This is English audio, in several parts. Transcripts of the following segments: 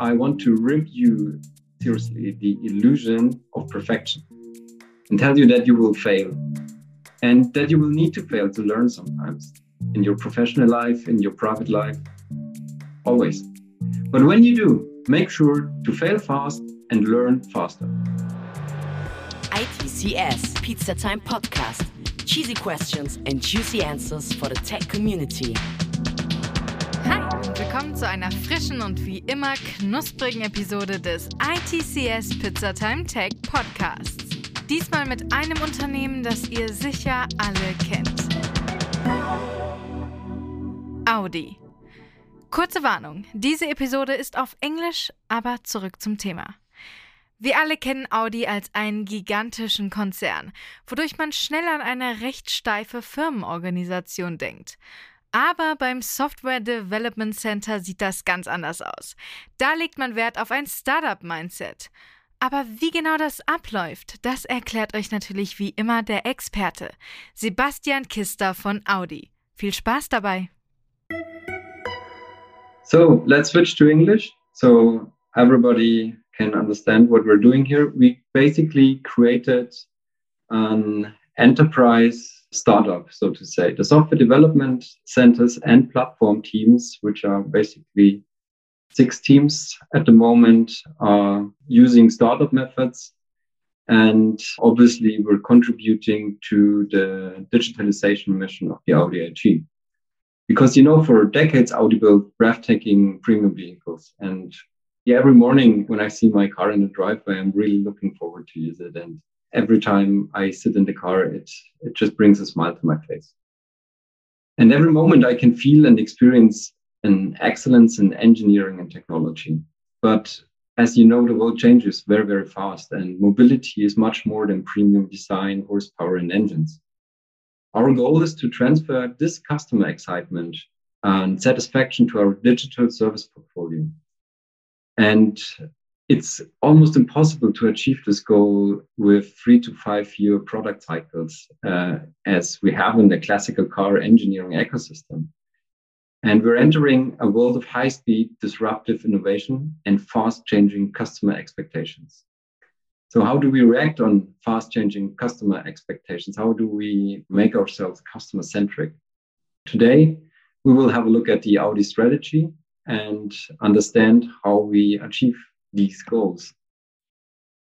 I want to rip you seriously the illusion of perfection and tell you that you will fail and that you will need to fail to learn sometimes in your professional life, in your private life, always. But when you do, make sure to fail fast and learn faster. ITCS Pizza Time Podcast. Cheesy questions and juicy answers for the tech community. Hi und willkommen zu einer frischen und wie immer knusprigen Episode des ITCS Pizza Time Tech Podcasts. Diesmal mit einem Unternehmen, das ihr sicher alle kennt. Audi. Kurze Warnung, diese Episode ist auf Englisch, aber zurück zum Thema. Wir alle kennen Audi als einen gigantischen Konzern, wodurch man schnell an eine recht steife Firmenorganisation denkt. Aber beim Software Development Center sieht das ganz anders aus. Da legt man Wert auf ein Startup-Mindset. Aber wie genau das abläuft, das erklärt euch natürlich wie immer der Experte, Sebastian Kister von Audi. Viel Spaß dabei! So let's switch to English. So everybody can understand what we're doing here. We basically created an enterprise startup, so to say. The software development centers and platform teams, which are basically six teams at the moment, are using startup methods. And obviously, we're contributing to the digitalization mission of the Audi AG. Because, you know, for decades, Audi built breathtaking premium vehicles. And yeah, every morning when I see my car in the driveway, I'm really looking forward to use it. And every time I sit in the car, it it just brings a smile to my face. And every moment I can feel and experience an excellence in engineering and technology. But as you know, the world changes very, very fast, and mobility is much more than premium design, horsepower, and engines. Our goal is to transfer this customer excitement and satisfaction to our digital service portfolio. And it's almost impossible to achieve this goal with three to five year product cycles, uh, as we have in the classical car engineering ecosystem. And we're entering a world of high speed, disruptive innovation and fast changing customer expectations. So, how do we react on fast changing customer expectations? How do we make ourselves customer centric? Today, we will have a look at the Audi strategy and understand how we achieve these goals.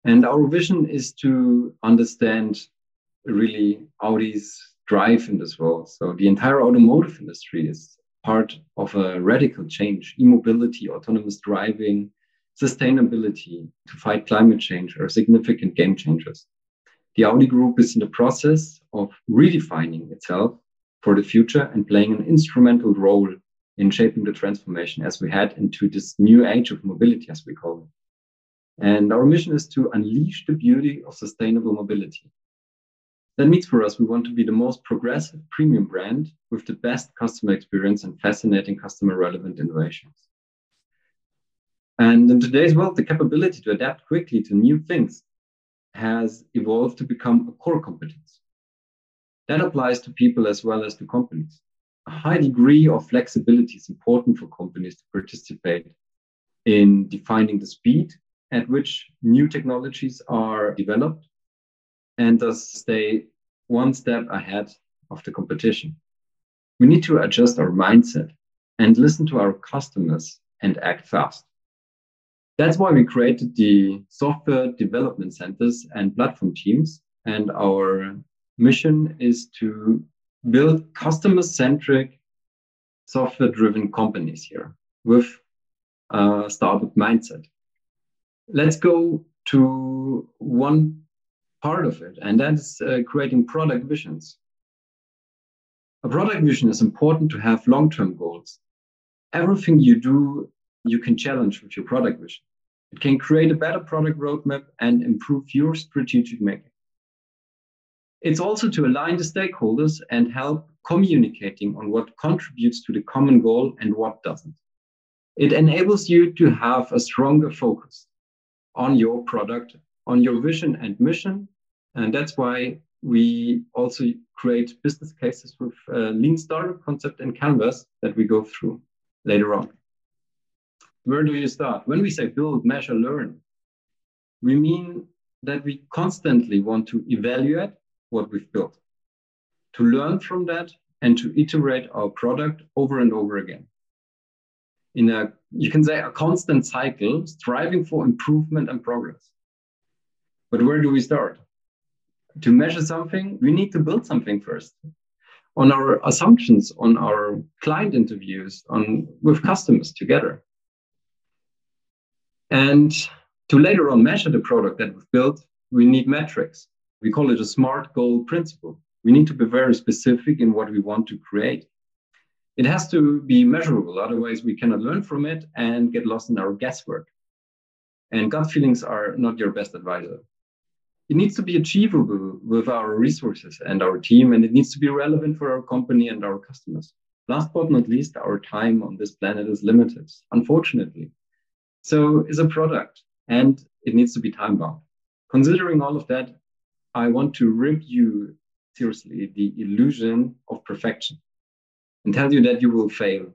And our vision is to understand really Audi's drive in this world. So the entire automotive industry is part of a radical change. E-mobility, autonomous driving, sustainability to fight climate change are significant game changers. The Audi Group is in the process of redefining itself for the future and playing an instrumental role in shaping the transformation as we head into this new age of mobility, as we call it. And our mission is to unleash the beauty of sustainable mobility. That means for us, we want to be the most progressive premium brand with the best customer experience and fascinating customer relevant innovations. And in today's world, the capability to adapt quickly to new things has evolved to become a core competence. That applies to people as well as to companies a high degree of flexibility is important for companies to participate in defining the speed at which new technologies are developed and thus stay one step ahead of the competition. We need to adjust our mindset and listen to our customers and act fast. That's why we created the software development centers and platform teams. And our mission is to build customer centric, software driven companies here with a startup mindset. Let's go to one part of it, and that's uh, creating product visions. A product vision is important to have long term goals. Everything you do, you can challenge with your product vision. It can create a better product roadmap and improve your strategic making. It's also to align the stakeholders and help communicating on what contributes to the common goal and what doesn't. It enables you to have a stronger focus on your product, on your vision and mission. And that's why we also create business cases with a lean startup concept and canvas that we go through later on. where do you start? When we say build, measure, learn, we mean that we constantly want to evaluate what we've built, to learn from that, and to iterate our product over and over again. In a, you can say, a constant cycle, striving for improvement and progress. But where do we start? To measure something, we need to build something first. On our assumptions, on our client interviews, on with customers together. And to later on measure the product that we've built, we need metrics. We call it a SMART goal principle. We need to be very specific in what we want to create. It has to be measurable, otherwise, we cannot learn from it and get lost in our guesswork. And gut feelings are not your best advisor. It needs to be achievable with our resources and our team, and it needs to be relevant for our company and our customers. Last but not least, our time on this planet is limited, unfortunately. So is a product, and it needs to be time bound. Considering all of that, I want to rip you seriously the illusion of perfection and tell you that you will fail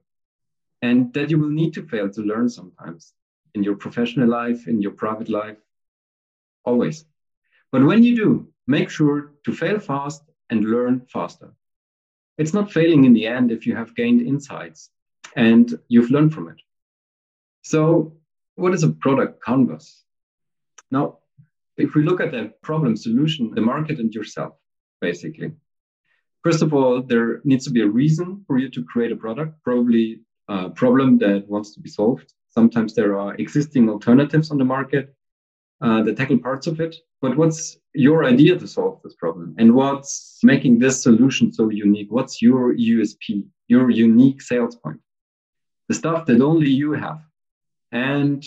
and that you will need to fail to learn sometimes in your professional life, in your private life, always. But when you do, make sure to fail fast and learn faster. It's not failing in the end if you have gained insights and you've learned from it. So, what is a product canvas? Now, if we look at the problem solution, the market and yourself, basically. First of all, there needs to be a reason for you to create a product, probably a problem that wants to be solved. Sometimes there are existing alternatives on the market uh, that tackle parts of it. But what's your idea to solve this problem? And what's making this solution so unique? What's your USP, your unique sales point? The stuff that only you have. And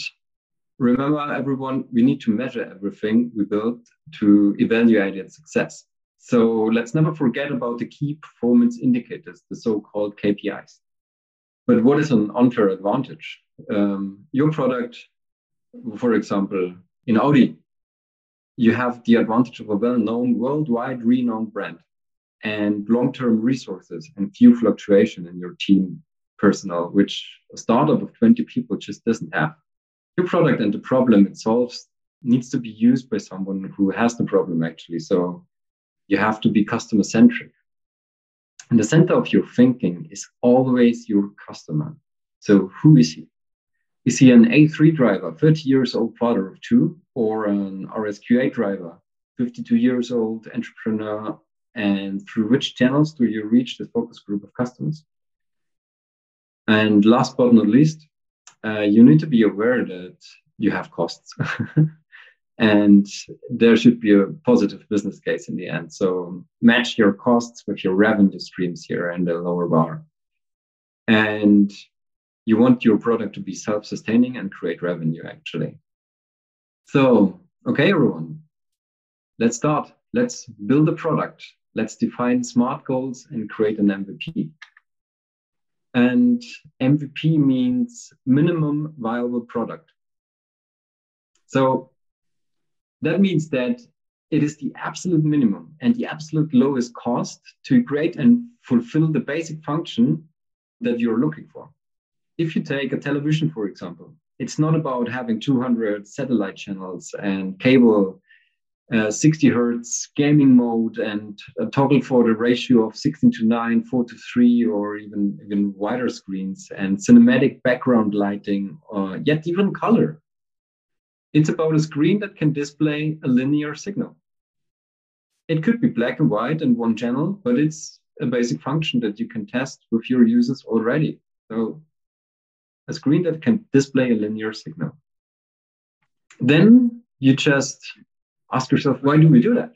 remember, everyone, we need to measure everything we build to evaluate its success. So let's never forget about the key performance indicators, the so-called KPIs. But what is an unfair advantage? Um, your product, for example, in Audi, you have the advantage of a well-known, worldwide renowned brand and long-term resources and few fluctuation in your team personnel, which a startup of 20 people just doesn't have. Your product and the problem it solves needs to be used by someone who has the problem actually. So you have to be customer centric. And the center of your thinking is always your customer. So who is he? Is he an A3 driver, 30 years old father of two, or an RS Q8 driver, 52 years old entrepreneur? And through which channels do you reach the focus group of customers? And last but not least, uh, you need to be aware that you have costs. and there should be a positive business case in the end. So match your costs with your revenue streams here and the lower bar. And you want your product to be self-sustaining and create revenue actually. So, okay, everyone, let's start. Let's build a product. Let's define smart goals and create an MVP. And MVP means minimum viable product. So that means that it is the absolute minimum and the absolute lowest cost to create and fulfill the basic function that you're looking for. If you take a television, for example, it's not about having 200 satellite channels and cable, uh, 60 hertz gaming mode, and a toggle for the ratio of 16 to 9, 4 to 3, or even, even wider screens, and cinematic background lighting, or yet even color. It's about a screen that can display a linear signal. It could be black and white and one channel, but it's a basic function that you can test with your users already. So a screen that can display a linear signal. Then you just ask yourself, why do we do that?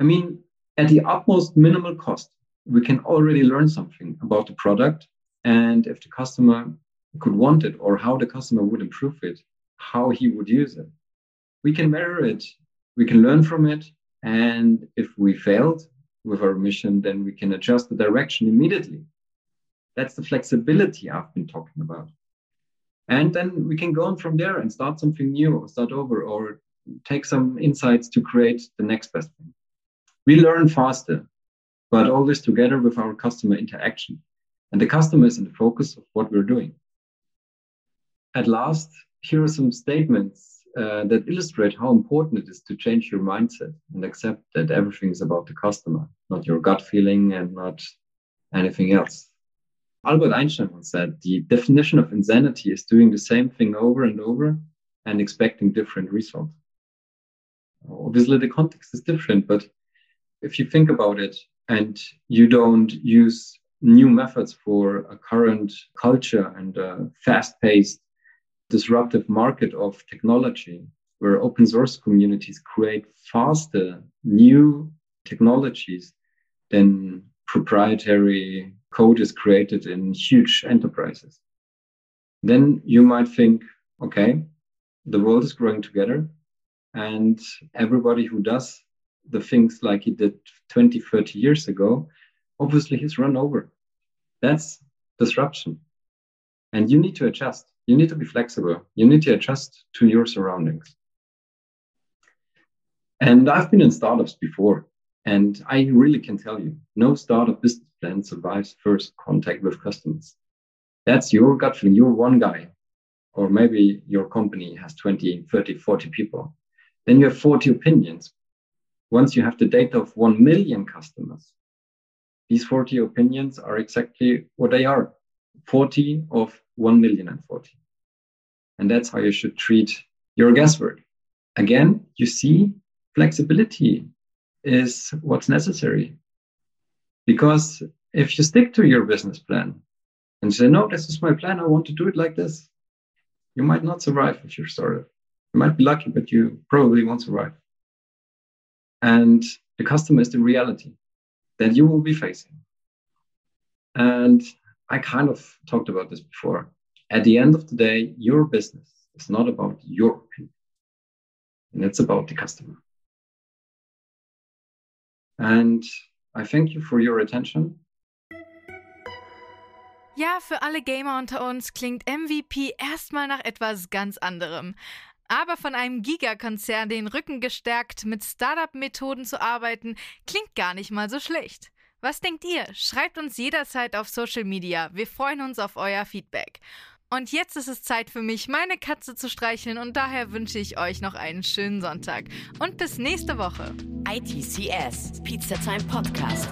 I mean, at the utmost minimal cost, we can already learn something about the product and if the customer could want it or how the customer would improve it how he would use it. We can measure it, we can learn from it, and if we failed with our mission, then we can adjust the direction immediately. That's the flexibility I've been talking about. And then we can go on from there and start something new or start over or take some insights to create the next best thing. We learn faster, but always together with our customer interaction. And the customer is in the focus of what we're doing. at last, here are some statements uh, that illustrate how important it is to change your mindset and accept that everything is about the customer, not your gut feeling and not anything else. Albert Einstein once said the definition of insanity is doing the same thing over and over and expecting different results. Obviously, the context is different, but if you think about it and you don't use new methods for a current culture and a fast paced, disruptive market of technology, where open source communities create faster new technologies than proprietary code is created in huge enterprises. Then you might think, okay, the world is growing together and everybody who does the things like he did 20 30 years ago obviously he's run over. That's disruption. And you need to adjust you need to be flexible. You need to adjust to your surroundings. And i've been in startups before and i really can tell you no startup business plan survives first contact with customers. That's your gut feeling. You're one guy or maybe your company has 20 30 40 people. Then you have 40 opinions. Once you have the data of 1 million customers, these 40 opinions are exactly what they are. 40 of 1 million and 40. And that's how you should treat your guesswork. Again, you see, flexibility is what's necessary. Because if you stick to your business plan and say, no, this is my plan, I want to do it like this, you might not survive if you're startup. You might be lucky, but you probably won't survive. And the customer is the reality that you will be facing. And I kind of talked about this before. At the end of the day, your business is not about your opinion, and it's about the customer. And I thank you for your attention. Ja, für alle Gamer unter uns klingt MVP erstmal nach etwas ganz anderem. Aber von einem Gigakonzern den Rücken gestärkt, mit Startup-Methoden zu arbeiten, klingt gar nicht mal so schlecht. Was denkt ihr? Schreibt uns jederzeit auf Social Media. Wir freuen uns auf euer Feedback. Und jetzt ist es Zeit für mich, meine Katze zu streicheln und daher wünsche ich euch noch einen schönen Sonntag und bis nächste Woche. ITCS, Pizza Time Podcast.